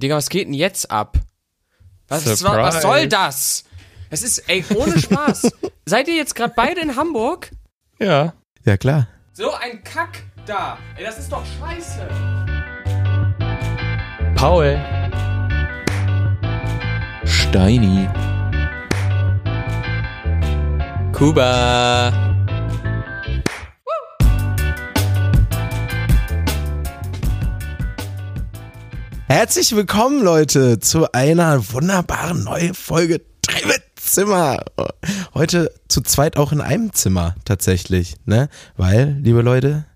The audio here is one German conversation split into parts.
Digga, was geht denn jetzt ab? Was, was, was soll das? Es ist, ey, ohne Spaß. Seid ihr jetzt gerade beide in Hamburg? Ja. Ja, klar. So ein Kack da. Ey, das ist doch scheiße. Paul. Steini. Kuba. Herzlich willkommen, Leute, zu einer wunderbaren neuen Folge Zimmer. Heute zu zweit auch in einem Zimmer tatsächlich, ne? Weil, liebe Leute,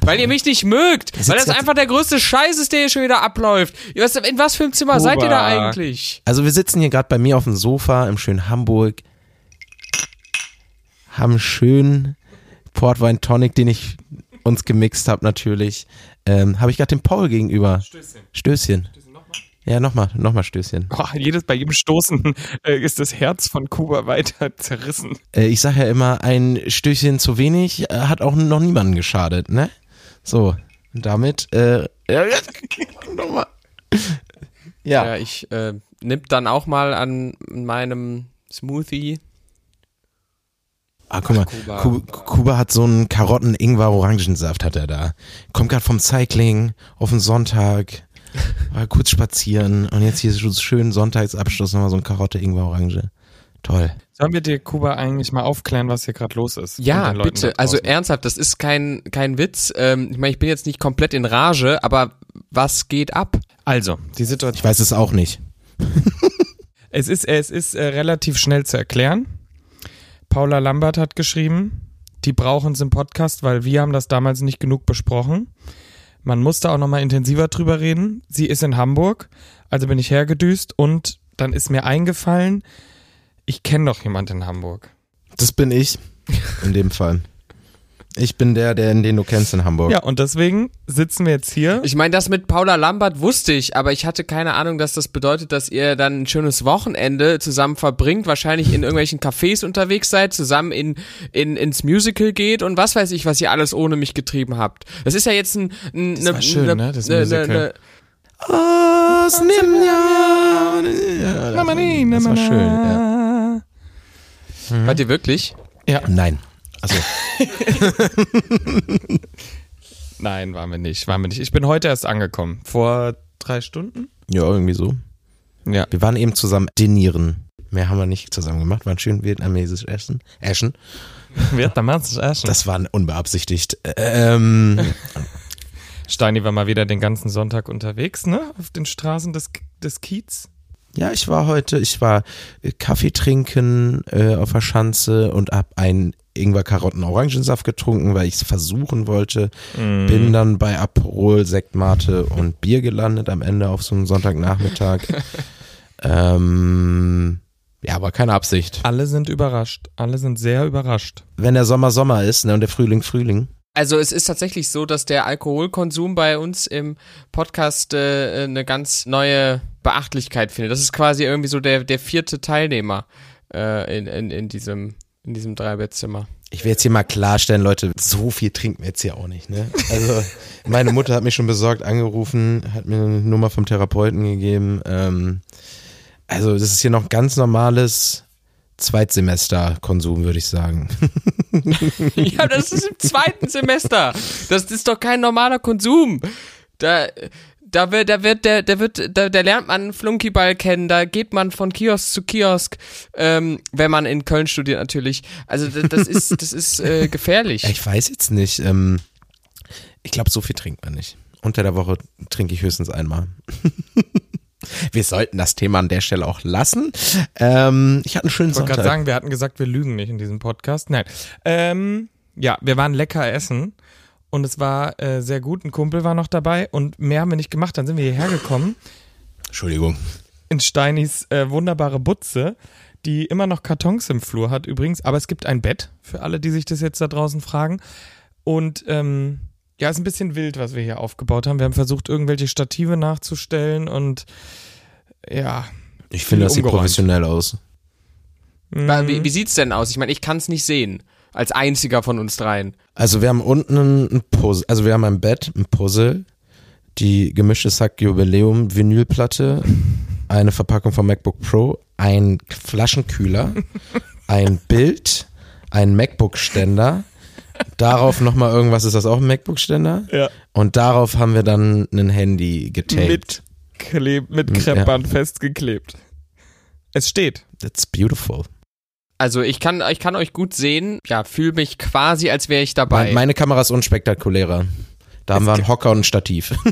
weil ihr mich nicht mögt. Weil das einfach der größte Scheiß ist, der hier schon wieder abläuft. In was für einem Zimmer Kuba. seid ihr da eigentlich? Also wir sitzen hier gerade bei mir auf dem Sofa im schönen Hamburg. Haben schön Portwein Tonic, den ich uns gemixt habe natürlich ähm, habe ich gerade den Paul gegenüber. Stößchen. Stößchen. Stößchen nochmal? Ja, nochmal, nochmal Stößchen. Oh, jedes, bei jedem Stoßen äh, ist das Herz von Kuba weiter zerrissen. Äh, ich sage ja immer, ein Stößchen zu wenig äh, hat auch noch niemanden geschadet, ne? So, und damit, äh, ja, nochmal. Ja. ja, ich äh, nimm dann auch mal an meinem Smoothie Ah, guck mal, Kuba. Kuba, Kuba hat so einen Karotten-Ingwer-Orangensaft hat er da. Kommt gerade vom Cycling auf den Sonntag, war kurz spazieren und jetzt hier so schön Sonntagsabschluss nochmal so ein Karotte-Ingwer-Orange. Toll. Sollen wir dir, Kuba, eigentlich mal aufklären, was hier gerade los ist? Ja, bitte. Also ernsthaft, das ist kein, kein Witz. Ähm, ich meine, ich bin jetzt nicht komplett in Rage, aber was geht ab? Also, die Situation. Ich weiß es auch nicht. es ist, es ist äh, relativ schnell zu erklären. Paula Lambert hat geschrieben, die brauchen es im Podcast, weil wir haben das damals nicht genug besprochen. Man musste auch nochmal intensiver drüber reden. Sie ist in Hamburg, also bin ich hergedüst und dann ist mir eingefallen, ich kenne doch jemand in Hamburg. Das bin ich, in dem Fall. Ich bin der, der den du kennst in Hamburg. Ja, und deswegen sitzen wir jetzt hier. Ich meine, das mit Paula Lambert wusste ich, aber ich hatte keine Ahnung, dass das bedeutet, dass ihr dann ein schönes Wochenende zusammen verbringt, wahrscheinlich in irgendwelchen Cafés unterwegs seid, zusammen in, in, ins Musical geht und was weiß ich, was ihr alles ohne mich getrieben habt. Das ist ja jetzt ein, ein das war schön, ne, ne, das Musical. Ne, ne, das war schön, ja. Mhm. Wart ihr wirklich? Ja. Nein. Also. Nein, waren wir nicht, waren wir nicht. Ich bin heute erst angekommen. Vor drei Stunden? Ja, irgendwie so. Ja. Wir waren eben zusammen dinieren. Mehr haben wir nicht zusammen gemacht. War ein schön vietnamesisch Essen. Essen. Vietnamesisch Essen. Das war unbeabsichtigt. Ähm. Steini war mal wieder den ganzen Sonntag unterwegs, ne? Auf den Straßen des, des Kiez. Ja, ich war heute, ich war äh, Kaffee trinken äh, auf der Schanze und hab ein Ingwer, Karotten, Orangensaft getrunken, weil ich es versuchen wollte. Mm. Bin dann bei Aperol, Sektmate und Bier gelandet am Ende auf so einem Sonntagnachmittag. ähm, ja, aber keine Absicht. Alle sind überrascht. Alle sind sehr überrascht. Wenn der Sommer Sommer ist ne, und der Frühling Frühling. Also es ist tatsächlich so, dass der Alkoholkonsum bei uns im Podcast äh, eine ganz neue Beachtlichkeit findet. Das ist quasi irgendwie so der, der vierte Teilnehmer äh, in, in, in diesem in diesem Dreibettzimmer. Ich will jetzt hier mal klarstellen, Leute, so viel trinken wir jetzt hier auch nicht, ne? Also, meine Mutter hat mich schon besorgt angerufen, hat mir eine Nummer vom Therapeuten gegeben. Ähm, also, das ist hier noch ganz normales Zweitsemester-Konsum, würde ich sagen. ja, das ist im zweiten Semester. Das ist doch kein normaler Konsum. Da, da wird, da wird, der, der wird, da, da lernt man Flunkyball kennen, da geht man von Kiosk zu Kiosk, ähm, wenn man in Köln studiert natürlich. Also das ist, das ist äh, gefährlich. Ich weiß jetzt nicht. Ähm, ich glaube, so viel trinkt man nicht. Unter der Woche trinke ich höchstens einmal. wir sollten das Thema an der Stelle auch lassen. Ähm, ich hatte einen schönen ich Sonntag. Ich wollte gerade sagen, wir hatten gesagt, wir lügen nicht in diesem Podcast. Nein. Ähm, ja, wir waren lecker essen und es war äh, sehr gut. Ein Kumpel war noch dabei und mehr haben wir nicht gemacht. Dann sind wir hierher gekommen. Entschuldigung. In Steinis äh, wunderbare Butze, die immer noch Kartons im Flur hat übrigens. Aber es gibt ein Bett für alle, die sich das jetzt da draußen fragen. Und ähm, ja, ist ein bisschen wild, was wir hier aufgebaut haben. Wir haben versucht, irgendwelche Stative nachzustellen und ja. Ich finde, das sieht professionell aus. Mhm. Wie, wie sieht's denn aus? Ich meine, ich kann es nicht sehen als einziger von uns dreien. Also wir haben unten ein Puzzle, also wir haben ein Bett, ein Puzzle, die gemischte Sack Jubiläum Vinylplatte, eine Verpackung vom MacBook Pro, ein Flaschenkühler, ein Bild, ein MacBook-Ständer, darauf nochmal irgendwas, ist das auch ein MacBook-Ständer? Ja. Und darauf haben wir dann ein Handy getaped. Mit, Kleb mit Ja. Kreppband festgeklebt. Es steht. That's beautiful. Also ich kann, ich kann euch gut sehen. Ja, fühle mich quasi, als wäre ich dabei. Meine, meine Kamera ist unspektakulärer. Da haben wir einen Hocker und ein Stativ.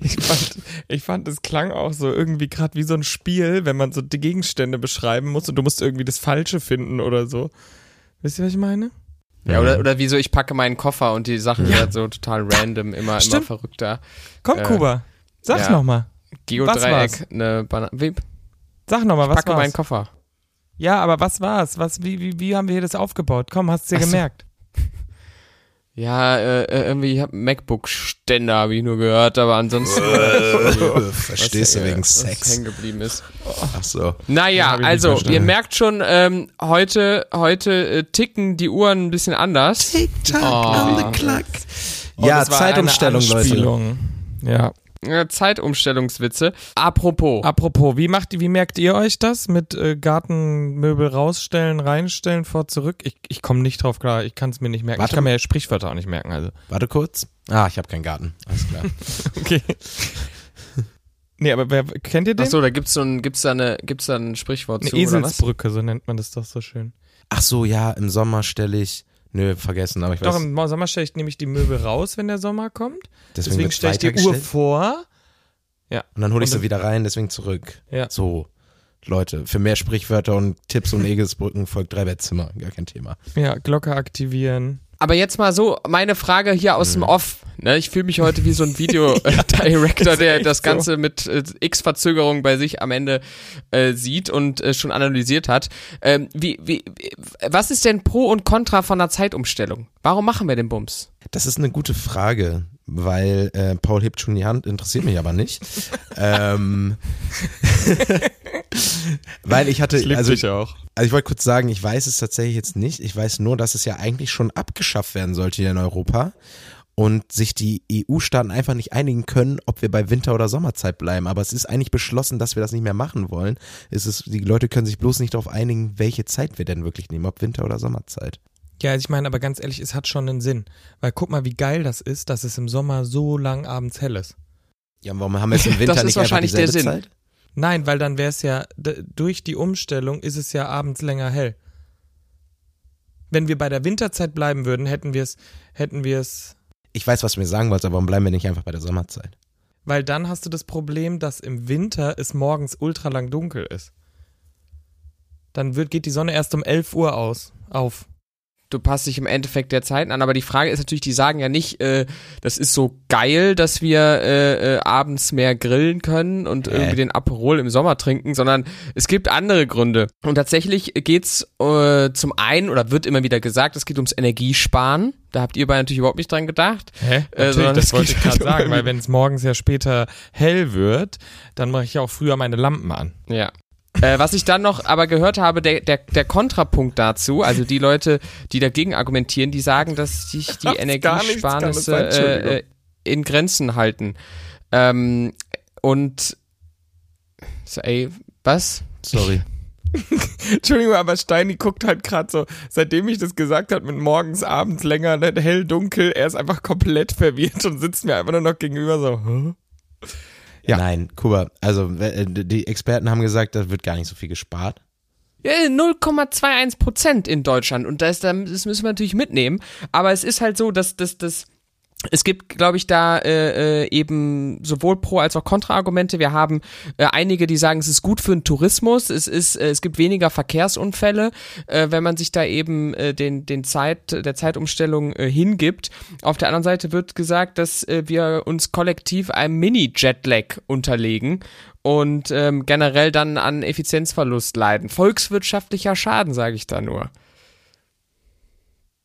Ich fand, ich fand, es klang auch so irgendwie gerade wie so ein Spiel, wenn man so die Gegenstände beschreiben muss und du musst irgendwie das Falsche finden oder so. Wisst ihr, was ich meine? ja, oder, oder wieso ich packe meinen Koffer und die Sachen Ja. werden so total random, immer, immer verrückter. Komm, Äh, Kuba, sag's ja. noch mal. Geodreieck, eine Banane. Wie? Sag noch mal, was Packe meinen war's? Koffer. Ja, aber was war's? Was, wie, wie, wie haben wir hier das aufgebaut? Komm, hast du dir Ach so. gemerkt? Ja, äh, äh, irgendwie, ich hab einen MacBook-Ständer, habe ich nur gehört, aber ansonsten. Verstehst du was, äh, wegen was Sex? hängen geblieben ist. Ach so. Naja, also, ihr merkt schon, ähm, heute, heute äh, ticken die Uhren ein bisschen anders. Tick-Tack Oh. on the clock. Und Ja, Zeitumstellung, Leute. Ja. Äh, Zeitumstellungswitze. Apropos. Apropos, wie macht, wie merkt ihr euch das mit äh, Gartenmöbel rausstellen, reinstellen, vor, zurück? Ich, ich komme nicht drauf klar, ich kann es mir nicht merken. Warte. Ich kann mir Sprichwörter auch nicht merken, also. Warte kurz. Ah, ich habe keinen Garten. Alles klar. Okay. nee, aber wer, kennt ihr den? Achso, da gibt's so ein, gibt's da eine, gibt's da ein Sprichwort Eine zu, oder was? Eselsbrücke, so nennt man das doch so schön. Ach so, ja, im Sommer stelle ich. Nö, vergessen, aber ich Doch, weiß. im Sommer stelle ich nämlich die Möbel raus, wenn der Sommer kommt. Deswegen, wird's stelle ich die Uhr vor. Und dann hole ich und sie wieder rein, deswegen zurück. Ja. So, Leute, für mehr Sprichwörter und Tipps und Egelsbrücken folgt drei Bettzimmer. Gar kein Thema. Ja, Glocke aktivieren. Aber jetzt mal so, meine Frage hier aus Mhm. dem Off. Ne, ich fühle mich heute wie so ein Video-Director, der echt das so. Ganze mit äh, X-Verzögerung bei sich am Ende äh, sieht und äh, schon analysiert hat. Ähm, wie, wie, wie- was ist denn Pro und Contra von einer Zeitumstellung? Warum machen wir den Bums? Das ist eine gute Frage, weil äh, Paul hebt schon die Hand, interessiert mich aber nicht. ähm, weil ich hatte, also, auch. also ich wollte kurz sagen, ich weiß es tatsächlich jetzt nicht. Ich weiß nur, dass es ja eigentlich schon abgeschafft werden sollte hier in Europa und sich die EU-Staaten einfach nicht einigen können, ob wir bei Winter- oder Sommerzeit bleiben. Aber es ist eigentlich beschlossen, dass wir das nicht mehr machen wollen. Es ist, die Leute können sich bloß nicht darauf einigen, welche Zeit wir denn wirklich nehmen, ob Winter- oder Sommerzeit. Ja, also ich meine, aber ganz ehrlich, es hat schon einen Sinn. Weil guck mal, wie geil das ist, dass es im Sommer so lang abends hell ist. Ja, warum haben wir es im Winter Das ist nicht einfach wahrscheinlich der dieselbe Sinn. Zeit? Nein, weil dann wäre es ja, durch die Umstellung ist es ja abends länger hell. Wenn wir bei der Winterzeit bleiben würden, hätten wir es, hätten wir es, Ich weiß, was du mir sagen wolltest, aber warum bleiben wir nicht einfach bei der Sommerzeit? weil dann hast du das Problem, dass im Winter es morgens ultra lang dunkel ist. Dann wird, geht die Sonne erst um 11 Uhr aus, auf. Du passt dich im Endeffekt der Zeiten an, aber die Frage ist natürlich, die sagen ja nicht, äh, das ist so geil, dass wir äh, äh, abends mehr grillen können und Hä? irgendwie den Aperol im Sommer trinken, sondern es gibt andere Gründe. Und tatsächlich geht's äh, zum einen, oder wird immer wieder gesagt, es geht ums Energiesparen. Da habt ihr beide natürlich überhaupt nicht dran gedacht. Hä? Äh, Natürlich, das wollte ich gerade halt sagen, weil wenn es morgens ja später hell wird, dann mache ich ja auch früher meine Lampen an. Ja. Äh, was ich dann noch aber gehört habe, der, der, der Kontrapunkt dazu, also die Leute, die dagegen argumentieren, die sagen, dass sich die Energiesparnisse äh, in Grenzen halten. Ähm, und so, ey, was? Sorry. Entschuldigung, aber Steini guckt halt gerade so, seitdem ich das gesagt habe, mit morgens, abends länger, ne, hell, dunkel, er ist einfach komplett verwirrt und sitzt mir einfach nur noch gegenüber so, Hä? Ja. Nein, Kuba, also äh, die Experten haben gesagt, da wird gar nicht so viel gespart. Ja, 0,21 Prozent in Deutschland und das, das müssen wir natürlich mitnehmen. Aber es ist halt so, dass das, das es gibt, glaube ich, da äh, äh, eben sowohl Pro- als auch Kontraargumente. Wir haben äh, einige, die sagen, es ist gut für den Tourismus, es ist, äh, es gibt weniger Verkehrsunfälle, äh, wenn man sich da eben äh, den, den Zeit, der Zeitumstellung äh, hingibt. Auf der anderen Seite wird gesagt, dass äh, wir uns kollektiv einem Mini-Jetlag unterlegen und ähm, generell dann an Effizienzverlust leiden. Volkswirtschaftlicher Schaden, sage ich da nur.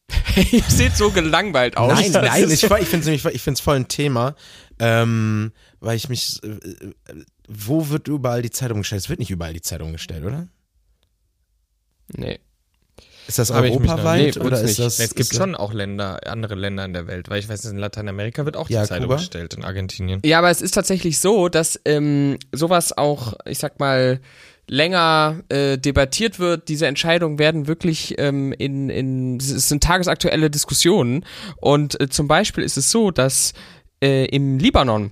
Ihr seht so gelangweilt aus. Nein, nein, ich, ich finde es ich finde es voll ein Thema, ähm, weil ich mich, äh, äh, wo wird überall die Zeit umgestellt? Es wird nicht überall die Zeit umgestellt, oder? Nee. Ist das europaweit nee, oder ist nicht. das? Es gibt schon auch Länder, andere Länder in der Welt, weil ich weiß, in Lateinamerika wird auch Ja, die Zeit Kuba? umgestellt, in Argentinien. Ja, aber es ist tatsächlich so, dass ähm, sowas auch, ich sag mal, länger äh, debattiert wird. Diese Entscheidungen werden wirklich ähm, in, in, es sind tagesaktuelle Diskussionen. Und äh, zum Beispiel ist es so, dass äh, im Libanon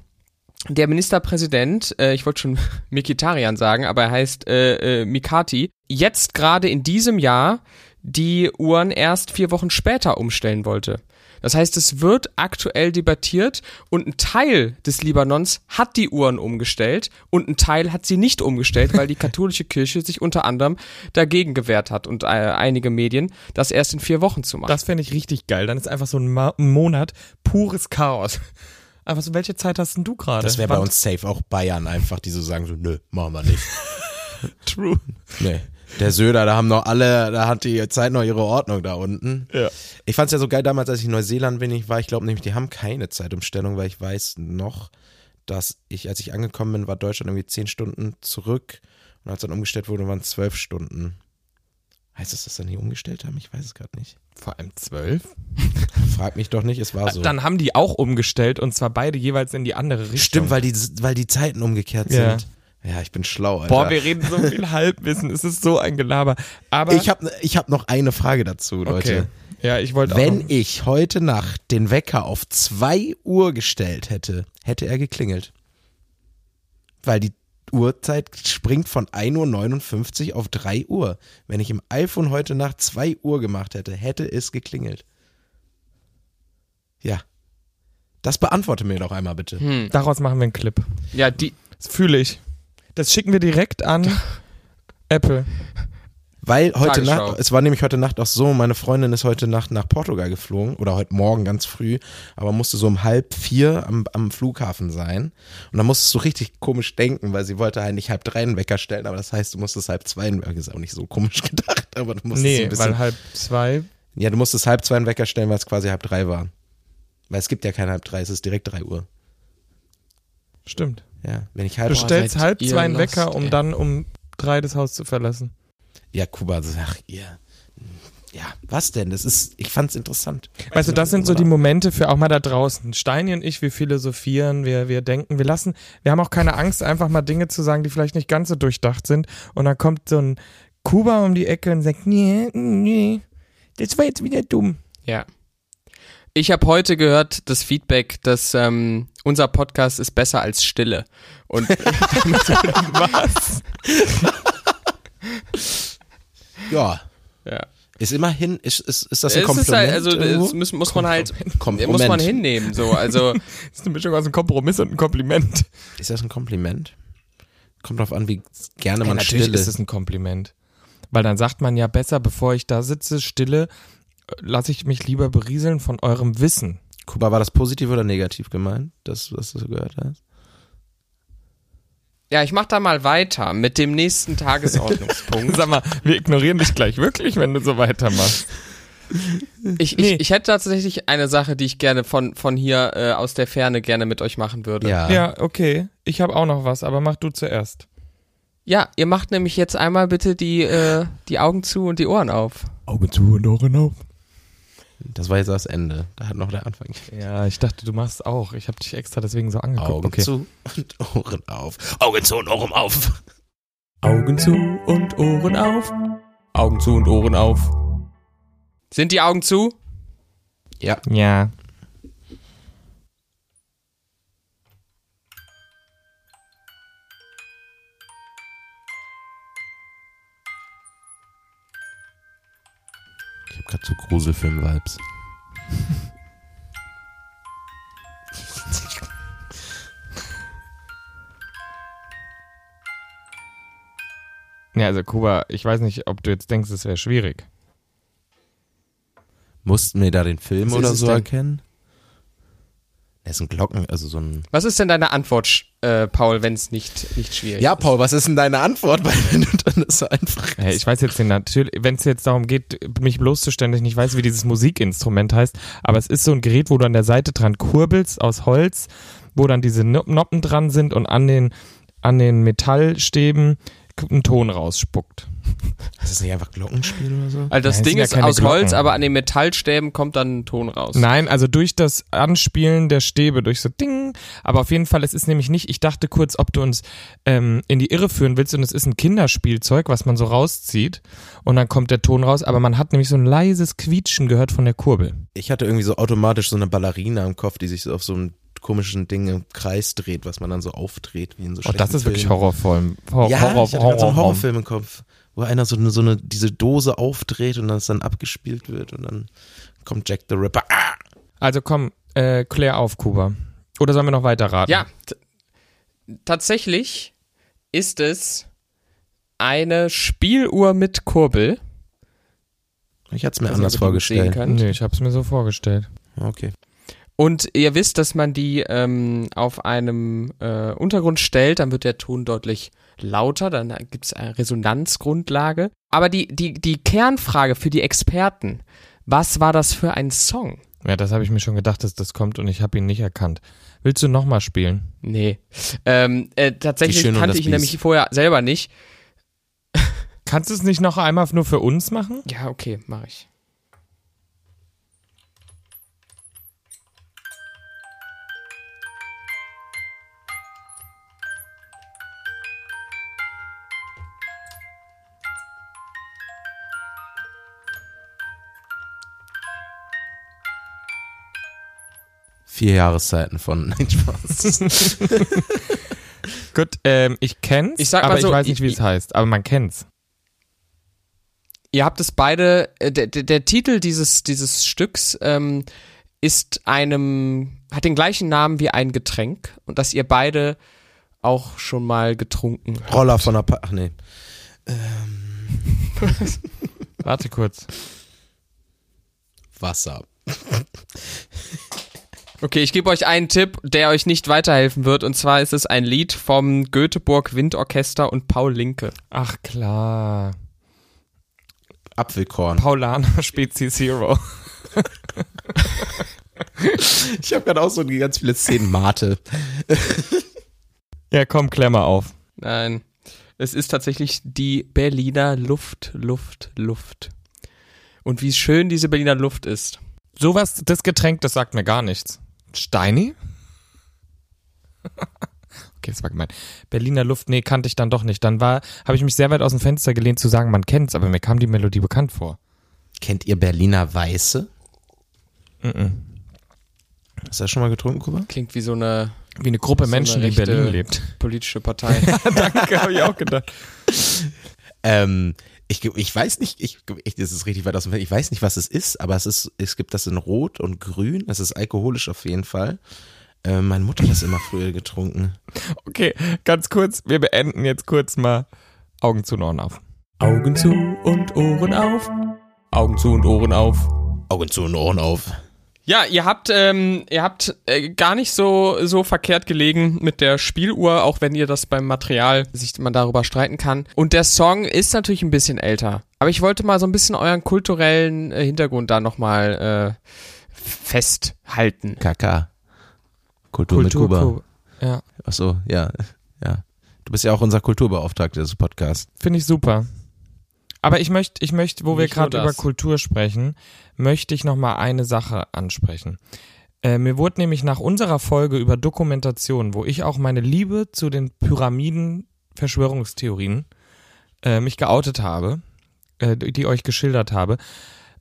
der Ministerpräsident, äh, ich wollte schon Mikitarian sagen, aber er heißt äh, äh, Mikati, jetzt gerade in diesem Jahr die Uhren erst vier Wochen später umstellen wollte. Das heißt, es wird aktuell debattiert und ein Teil des Libanons hat die Uhren umgestellt und ein Teil hat sie nicht umgestellt, weil die katholische Kirche sich unter anderem dagegen gewehrt hat und äh, einige Medien, das erst in vier Wochen zu machen. Das fände ich richtig geil. Dann ist einfach so ein, Ma ein Monat pures Chaos. Einfach so, welche Zeit hast denn du gerade? Das wäre bei uns safe, auch Bayern einfach, die so sagen so, nö, machen wir nicht. True. Nee. Der Söder, da haben noch alle, da hat die Zeit noch ihre Ordnung da unten. Ja. Ich fand's ja so geil damals, als ich in Neuseeland bin, ich war, ich glaube nämlich, die haben keine Zeitumstellung, weil ich weiß noch, dass ich, als ich angekommen bin, war Deutschland irgendwie zehn Stunden zurück und als dann umgestellt wurde, waren zwölf Stunden. Heißt das, dass dann die umgestellt haben? Ich weiß es gerade nicht. Vor allem zwölf? Frag mich doch nicht, es war so. Dann haben die auch umgestellt und zwar beide jeweils in die andere Richtung. Stimmt, weil die, weil die Zeiten umgekehrt Ja. sind. Ja, ich bin schlau, Alter. Boah, wir reden so viel Halbwissen. Es ist so ein Gelaber. Aber ich habe ich hab noch eine Frage dazu, Leute. okay. Ja, ich wollte auch. Wenn ich heute Nacht den Wecker auf 2 Uhr gestellt hätte, hätte er geklingelt. Weil die Uhrzeit springt von 1.59 Uhr auf 3 Uhr. Wenn ich im iPhone heute Nacht 2 Uhr gemacht hätte, hätte es geklingelt. Ja. Das beantworte mir doch einmal bitte. Hm. Daraus machen wir einen Clip. Ja, die, Das fühle ich. Das schicken wir direkt an Apple. Weil heute Tagesschau. Nacht, es war nämlich heute Nacht auch so, meine Freundin ist heute Nacht nach Portugal geflogen oder heute Morgen ganz früh, aber musste so um halb vier am, am Flughafen sein. Und da musstest du richtig komisch denken, weil sie wollte eigentlich halb drei einen Wecker stellen, aber das heißt, du musstest halb zwei einen Wecker, ist auch nicht so komisch gedacht, aber du musstest so Nee, ein bisschen, weil halb zwei. ja, du musstest halb zwei einen Wecker stellen, weil es quasi halb drei war. Weil es gibt ja kein halb drei, es ist direkt drei Uhr. Stimmt. Ja, wenn ich halb, Du stellst seid halb zwei einen lost, Wecker, um ey. dann um drei das Haus zu verlassen. ja, Kuba, ach, ihr, ja, was denn? Das ist, ich fand's interessant. Weißt du, das sind so die Momente für auch mal da draußen. Steini und ich, wir philosophieren, wir, wir denken, wir lassen, wir haben auch keine Angst, einfach mal Dinge zu sagen, die vielleicht nicht ganz so durchdacht sind. Und dann kommt so ein Kuba um die Ecke und sagt, nee, nee, das war jetzt wieder dumm. Ja. Ich habe heute gehört das Feedback, dass ähm, unser Podcast ist besser als Stille. Und Was? Ja, ja. Ist immerhin, ist, ist, ist das ein es Kompliment? ist halt, also es muss, muss man halt, Kompliment. muss man hinnehmen. So, also Das ist eine Mischung aus einem Kompromiss und einem Kompliment. Ist das ein Kompliment? Kommt drauf an, wie gerne Ja, man natürlich still ist es ein Kompliment. Weil dann sagt man ja besser, bevor ich da sitze, stille, lasse ich mich lieber berieseln von eurem Wissen. Kuba, war das positiv oder negativ gemeint, das, was du so gehört hast? ja, ich mach da mal weiter mit dem nächsten Tagesordnungspunkt. Sag mal, wir ignorieren dich gleich wirklich, wenn du so weitermachst. Ich, Nee. ich, ich hätte tatsächlich eine Sache, die ich gerne von, von hier äh, aus der Ferne gerne mit euch machen würde. Ja. Ja, okay. Ich habe auch noch was, aber mach du zuerst. Ja, ihr macht nämlich jetzt einmal bitte die, äh, die Augen zu und die Ohren auf. Augen zu und Ohren auf. Das war jetzt das Ende. Da hat noch der Anfang. Ja, ich dachte, du machst auch. Ich habe dich extra deswegen so angeguckt. Augen okay. zu und Ohren auf. Augen zu und Ohren auf. Augen zu und Ohren auf. Augen zu und Ohren auf. Sind die Augen zu? Ja. Ja. Gerade so Gruselfilm-Vibes. Ja, also Kuba, ich weiß nicht, ob du jetzt denkst, es wäre schwierig. Mussten wir da den Film Was oder so denn? erkennen? Das ist ein Glocken, also so ein. Was ist denn deine Antwort, äh, Paul, wenn es nicht, nicht schwierig Ja, ist? Paul, was ist denn deine Antwort, weil wenn du dann das so einfach. Hey, ich weiß jetzt den natürlich, wenn es jetzt darum geht, mich bloßzustellen, dass ich nicht weiß, wie dieses Musikinstrument heißt, aber es ist so ein Gerät, wo du an der Seite dran kurbelst aus Holz, wo dann diese No- Noppen dran sind und an den an den Metallstäben einen Ton rausspuckt. Ist das nicht einfach Glockenspiel oder so? Also das Nein, Ding ja ist keine aus Holz, Glocken. aber an den Metallstäben kommt dann Ton raus. Nein, also durch das Anspielen der Stäbe, durch so Ding. Aber auf jeden Fall, es ist nämlich nicht, ich dachte kurz, ob du uns ähm, in die Irre führen willst und es ist ein Kinderspielzeug, was man so rauszieht und dann kommt der Ton raus, aber man hat nämlich so ein leises Quietschen gehört von der Kurbel. Ich hatte irgendwie so automatisch so eine Ballerina im Kopf, die sich so auf so einem komischen Ding im Kreis dreht, was man dann so aufdreht, wie in so Oh, das ist wirklich Filmen. horrorvoll. Hor Ja, Horror, ich hatte gerade so einen Horror, Horrorfilm im Kopf, wo einer so eine, so eine, diese Dose aufdreht und das dann abgespielt wird und dann kommt Jack the Ripper. Ah! Also komm, äh, klär auf, Kuba. Oder sollen wir noch weiter raten? Ja, tatsächlich ist es eine Spieluhr mit Kurbel. Ich hatte es mir nicht, anders vorgestellt. Nee, ich hab's mir so vorgestellt. Okay. Und ihr wisst, dass man die ähm, auf einem äh, Untergrund stellt, dann wird der Ton deutlich lauter, dann gibt es eine Resonanzgrundlage. Aber die, die, die Kernfrage für die Experten, was war das für ein Song? Ja, das habe ich mir schon gedacht, dass das kommt und ich habe ihn nicht erkannt. Willst du nochmal spielen? Nee. Ähm, äh, tatsächlich kannte ich ihn nämlich vorher selber nicht. Kannst du es nicht noch einmal nur für uns machen? Ja, okay, mache ich. Vier Jahreszeiten von Nein, Spaß. Gut, ähm, ich kenn's, Ich sag mal aber so, ich weiß nicht, wie es heißt. Aber man kennt's. Ihr habt es beide, äh, der, der, der Titel dieses, dieses Stücks ähm, ist einem, hat den gleichen Namen wie ein Getränk und das ihr beide auch schon mal getrunken habt. Roller von der pa Ach nee. Warte kurz. Wasser. Okay, ich gebe euch einen Tipp, der euch nicht weiterhelfen wird und zwar ist es ein Lied vom Göteborg Windorchester und Paul Linke. Ach klar. Apfelkorn. Paulaner Spezies Zero. Ich habe gerade auch so ganz viele Szenen Mate. Ja, komm, Klemmer auf. Nein, es ist tatsächlich die Berliner Luft, Luft, Luft. Und wie schön diese Berliner Luft ist. Sowas, das Getränk, das sagt mir gar nichts. Steini? okay, das war gemein. Berliner Luft, nee, kannte ich dann doch nicht. Dann war, habe ich mich sehr weit aus dem Fenster gelehnt zu sagen, man kennt's, aber mir kam die Melodie bekannt vor. Kennt ihr Berliner Weiße? Mhm. Hast du das schon mal getrunken, Kuba? Klingt wie so eine Wie eine Gruppe So eine Menschen, die in Berlin lebt. politische Partei. Danke, habe ich auch gedacht. Ähm, ich, ich weiß nicht, ich, ich, das ist richtig weit aus dem Fenster. Ich weiß nicht, was es ist, aber es ist, es gibt das in Rot und Grün. Es ist alkoholisch auf jeden Fall. Äh, meine Mutter hat das immer früher getrunken. Okay, ganz kurz, wir beenden jetzt kurz mal Augen zu und Ohren auf. Augen zu und Ohren auf. Augen zu und Ohren auf. Augen zu und Ohren auf. Ja, ihr habt, ähm, ihr habt äh, gar nicht so, so verkehrt gelegen mit der Spieluhr, auch wenn ihr das beim Material sich man darüber streiten kann. Und der Song ist natürlich ein bisschen älter. Aber ich wollte mal so ein bisschen euren kulturellen äh, Hintergrund da nochmal äh, festhalten. KK. Kultur, mit Kuba. Ku- Ja, Ach so, ja, ja. Du bist ja auch unser Kulturbeauftragter des Podcasts. finde ich super. Aber ich möchte, ich möchte, wo wir Nicht nur gerade über. Kultur sprechen, möchte ich noch mal eine Sache ansprechen. Äh, mir wurde nämlich nach unserer Folge über Dokumentation, wo ich auch meine Liebe zu den Pyramiden-Verschwörungstheorien äh, mich geoutet habe, äh, die euch geschildert habe,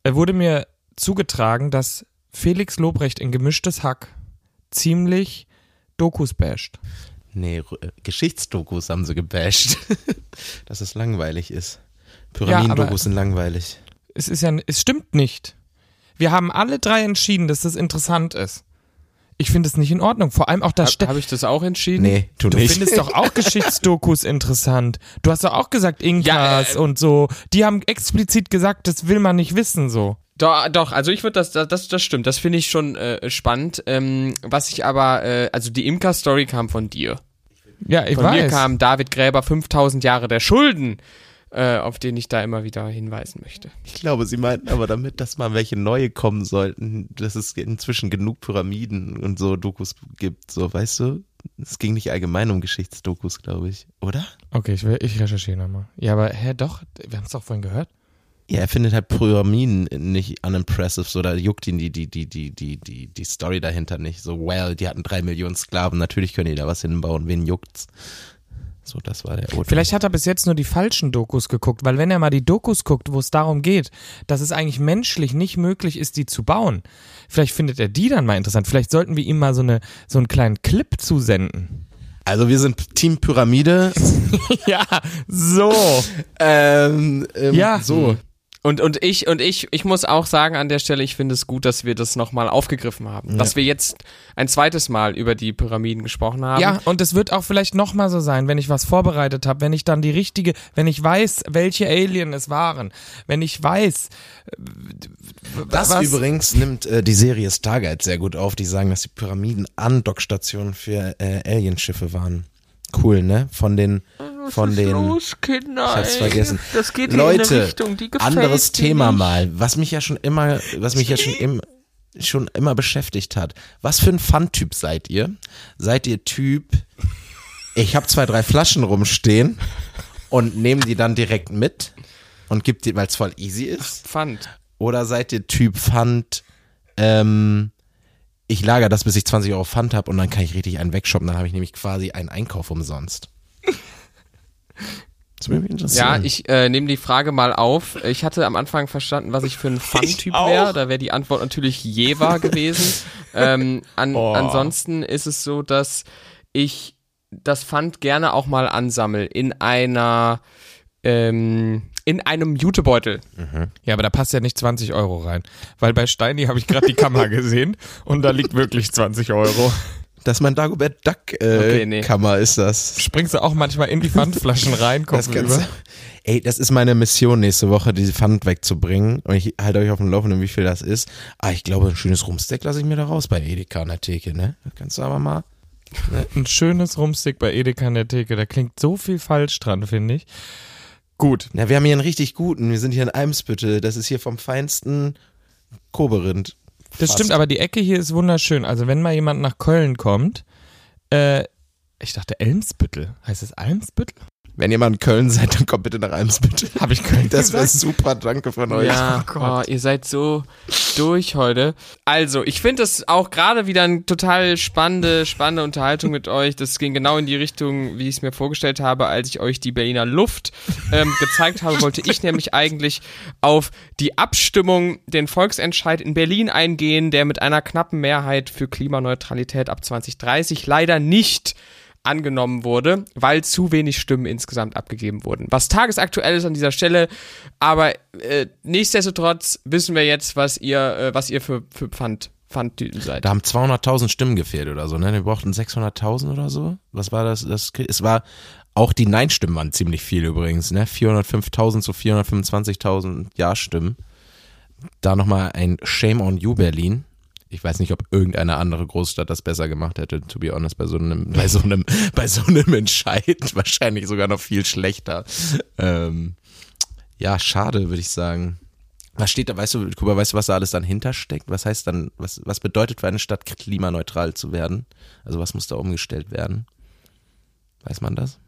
äh, wurde mir zugetragen, dass Felix Lobrecht in gemischtes Hack ziemlich Dokus basht. Nee, äh, Geschichtsdokus haben sie gebasht. Dass es langweilig ist. Pyramidendokus sind langweilig. Es ist ja, es stimmt nicht. Wir haben alle drei entschieden, dass das interessant ist. Ich finde es nicht in Ordnung. Vor allem auch das Habe hab ich das auch entschieden? Nee, tu Du nicht. findest doch auch Geschichtsdokus interessant. Du hast doch auch gesagt, Inkas Ja, äh, und so. Die haben explizit gesagt, das will man nicht wissen, so. Doch, doch, also ich würde das, das, das stimmt, das finde ich schon äh, spannend. Ähm, was ich aber, äh, also die Imker-Story kam von dir. Ja, ich Von weiß. mir kam David Gräber 5000 Jahre der Schulden, äh, auf den ich da immer wieder hinweisen möchte. Ich glaube, sie meinten aber damit, dass mal welche neue kommen sollten, dass es inzwischen genug Pyramiden und so Dokus gibt, so, weißt du? Es ging nicht allgemein um Geschichtsdokus, glaube ich, oder? Okay, ich, will, ich recherchiere nochmal. Ja, aber hä, doch, wir haben es doch vorhin gehört. Ja, er findet halt Pyramiden nicht unimpressive, so da juckt ihn die, die, die, die, die, die, die Story dahinter nicht. So, well, die hatten drei Millionen Sklaven, natürlich können die da was hinbauen, wen juckt's? So, das war der Urteil. Vielleicht hat er bis jetzt nur die falschen Dokus geguckt, weil wenn er mal die Dokus guckt, wo es darum geht, dass es eigentlich menschlich nicht möglich ist, die zu bauen, vielleicht findet er die dann mal interessant. Vielleicht sollten wir ihm mal so, eine, so einen kleinen Clip zusenden. Also wir sind Team Pyramide. ja, so. ähm, ähm, Ja. So. Und, und ich, und ich, ich muss auch sagen an der Stelle, ich finde es gut, dass wir das nochmal aufgegriffen haben. Dass wir jetzt ein zweites Mal über die Pyramiden gesprochen haben. Ja, und es wird auch vielleicht nochmal so sein, wenn ich was vorbereitet habe, wenn ich dann die richtige, wenn ich weiß, welche Alien es waren, wenn ich weiß, äh, Das was, übrigens nimmt äh, die Serie Stargate sehr gut auf. Die sagen, dass die Pyramiden Andockstationen für äh, Alienschiffe waren. Cool, ne? Von den, von den. Kinder? Ich hab's vergessen. Das geht Leute, anderes Thema mal, was mich ja schon immer, was mich ja schon im, schon immer beschäftigt hat. Was für ein Fun-Typ seid ihr? Seid ihr Typ, ich habe zwei, drei Flaschen rumstehen und nehme die dann direkt mit und gib die, weil es voll easy ist? Pfand. Oder seid ihr Typ Pfand, ähm, ich lager das, bis ich 20 Euro Pfand habe und dann kann ich richtig einen wegshoppen, dann habe ich nämlich quasi einen Einkauf umsonst. Ja, ich äh, nehme die Frage mal auf. Ich hatte am Anfang verstanden, was ich für ein Fun-Typ wäre. Da wäre die Antwort natürlich Jever gewesen. ähm, an, Oh. Ansonsten ist es so, dass ich das Pfand gerne auch mal ansammel in einer ähm, in einem Jutebeutel. Ja, aber da passt ja nicht 20 Euro rein. Weil bei Steini habe ich gerade die Kammer gesehen und da liegt wirklich 20 Euro. Das ist mein Dagobert Duck äh, Okay, nee. Kammer ist das. Springst du auch manchmal in die Pfandflaschen rein, Ganze. über? Ey, das ist meine Mission nächste Woche, diese Pfand wegzubringen. Und ich halte euch auf dem Laufenden, wie viel das ist. Ah, ich glaube, ein schönes Rumsteak lasse ich mir da raus bei Edeka an der Theke, ne? Kannst du aber mal. Ein schönes Rumstick bei Edeka in der Theke. Da klingt so viel falsch dran, finde ich. Gut. Na, wir haben hier einen richtig guten. Wir sind hier in Eimsbüttel. Das ist hier vom feinsten Koberind. Das Fast. stimmt, aber die Ecke hier ist wunderschön. Also wenn mal jemand nach Köln kommt, äh, ich dachte Elmsbüttel. Heißt es Almsbüttel? Wenn ihr mal in Köln seid, dann kommt bitte nach Eimsbüttel. Habe ich Köln Das wäre super, danke von euch. Ja, Oh oh Gott. ihr seid so durch heute. Also, ich finde es auch gerade wieder eine total spannende, spannende Unterhaltung mit euch. Das ging genau in die Richtung, wie ich es mir vorgestellt habe, als ich euch die Berliner Luft ähm, gezeigt habe. Wollte ich nämlich eigentlich auf die Abstimmung, den Volksentscheid in Berlin eingehen, der mit einer knappen Mehrheit für Klimaneutralität ab 2030 leider nicht angenommen wurde, weil zu wenig Stimmen insgesamt abgegeben wurden. Was tagesaktuell ist an dieser Stelle, aber äh, nichtsdestotrotz wissen wir jetzt, was ihr, äh, was ihr für, für Pfand, Pfandtüten seid. Da haben 200.000 Stimmen gefehlt oder so, ne? Wir brauchten 600.000 oder so. Was war das? das? Es war, auch die Nein-Stimmen waren ziemlich viel übrigens, ne? 405.000 zu 425.000 Ja-Stimmen. Da nochmal ein Shame on you, Berlin. Ich weiß nicht, ob irgendeine andere Großstadt das besser gemacht hätte, to be honest, bei so einem, bei so einem, bei so einem Entscheid. Wahrscheinlich sogar noch viel schlechter. Ähm, ja, schade, würde ich sagen. Was steht da, weißt du, Kuba, weißt du, was da alles dann hintersteckt? Was heißt dann, was, was bedeutet für eine Stadt klimaneutral zu werden? Also was muss da umgestellt werden? Weiß man das?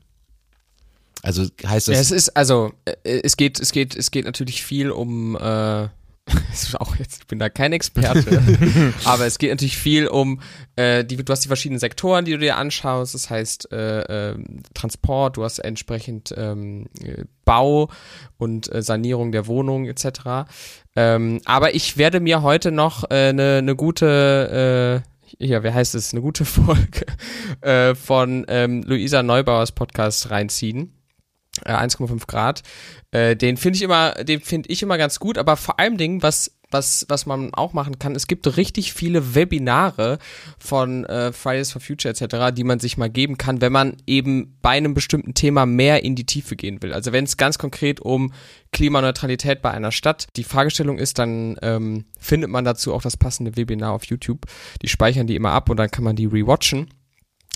Also heißt Ja, das, es ist, also, äh, es geht, es geht, es geht natürlich viel um, äh, auch jetzt, ich bin da kein Experte, aber es geht natürlich viel um, äh, die, du hast die verschiedenen Sektoren, die du dir anschaust, das heißt äh, äh, Transport, du hast entsprechend ähm, äh, Bau und äh, Sanierung der Wohnungen etc. Ähm, aber ich werde mir heute noch eine äh, ne ne gute, ja, wie heißt es, eine gute Folge äh, von ähm, Luisa Neubauers Podcast reinziehen. Äh, 1,5 Grad. Äh, den finde ich immer, den finde ich immer ganz gut, aber vor allem Dingen, was was, was man auch machen kann, es gibt richtig viele Webinare von äh, Fridays for Future etc., die man sich mal geben kann, wenn man eben bei einem bestimmten Thema mehr in die Tiefe gehen will. Also wenn es ganz konkret um Klimaneutralität bei einer Stadt die Fragestellung ist, dann ähm, findet man dazu auch das passende Webinar auf YouTube. Die speichern die immer ab und dann kann man die rewatchen.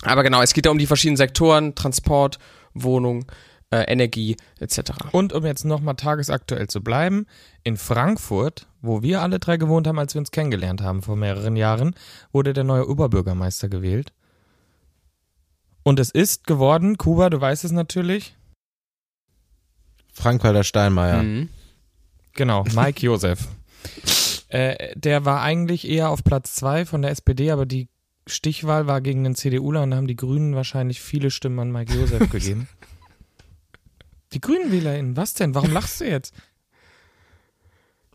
Aber genau, es geht da um die verschiedenen Sektoren, Transport, Wohnung, äh, Energie etc. Und um jetzt nochmal tagesaktuell zu bleiben, in Frankfurt, wo wir alle drei gewohnt haben, als wir uns kennengelernt haben vor mehreren Jahren, wurde der neue Oberbürgermeister gewählt. Und es ist geworden, Kuba, du weißt es natürlich. Frank-Walter Steinmeier. Mhm. Genau, Mike Josef. Äh, der war eigentlich eher auf Platz zwei von der SPD, aber die Stichwahl war gegen den CDUler und da haben die Grünen wahrscheinlich viele Stimmen an Mike Josef gegeben. Die Grünen WählerInnen, was denn? Warum lachst du jetzt?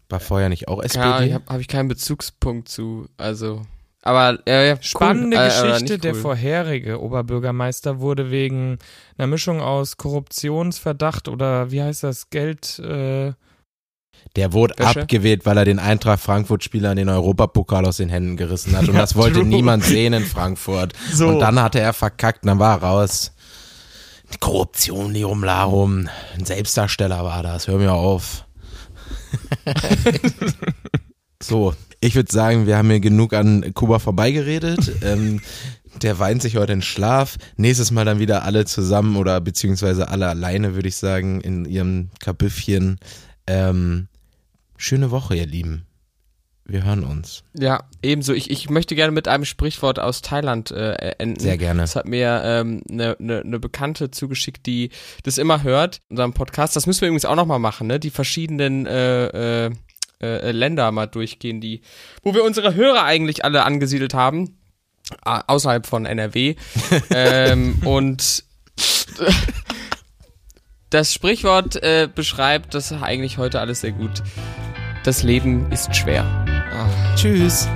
War vorher nicht auch SPD? Ja, habe hab ich keinen Bezugspunkt zu. Also, aber äh, ja, Spannende cool. Äh, aber Geschichte, der cool. vorherige Oberbürgermeister wurde wegen einer Mischung aus Korruptionsverdacht oder wie heißt das, Geld, äh, Der wurde Wäsche? abgewählt, weil er den Eintracht-Frankfurt-Spielern den Europapokal aus den Händen gerissen hat. Und Ja, das wollte true. niemand sehen in Frankfurt. So. Und dann hatte er verkackt und dann war er raus. Korruption, Lirum Larum. Ein Selbstdarsteller war das. Hör mir auf. so, ich würde sagen, wir haben hier genug an Kuba vorbeigeredet. ähm, der weint sich heute in Schlaf. Nächstes Mal dann wieder alle zusammen oder beziehungsweise alle alleine, würde ich sagen, in ihrem Kabüffchen. Ähm, schöne Woche, ihr Lieben. Wir hören uns. Ja, ebenso. Ich, ich möchte gerne mit einem Sprichwort aus Thailand äh, enden. Sehr gerne. Das hat mir eine ähm, ne, ne, ne Bekannte zugeschickt, die das immer hört, unserem Podcast. Das müssen wir übrigens auch nochmal machen, ne? Die verschiedenen äh, äh, äh, Länder mal durchgehen, die, wo wir unsere Hörer eigentlich alle angesiedelt haben. äh, Außerhalb von NRW. ähm, und das Sprichwort äh, beschreibt das eigentlich heute alles sehr gut. Das Leben ist schwer. Ah. Tschüss.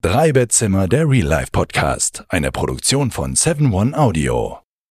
Drei Bettzimmer, der Real Life Podcast. Eine Produktion von 7 One Audio.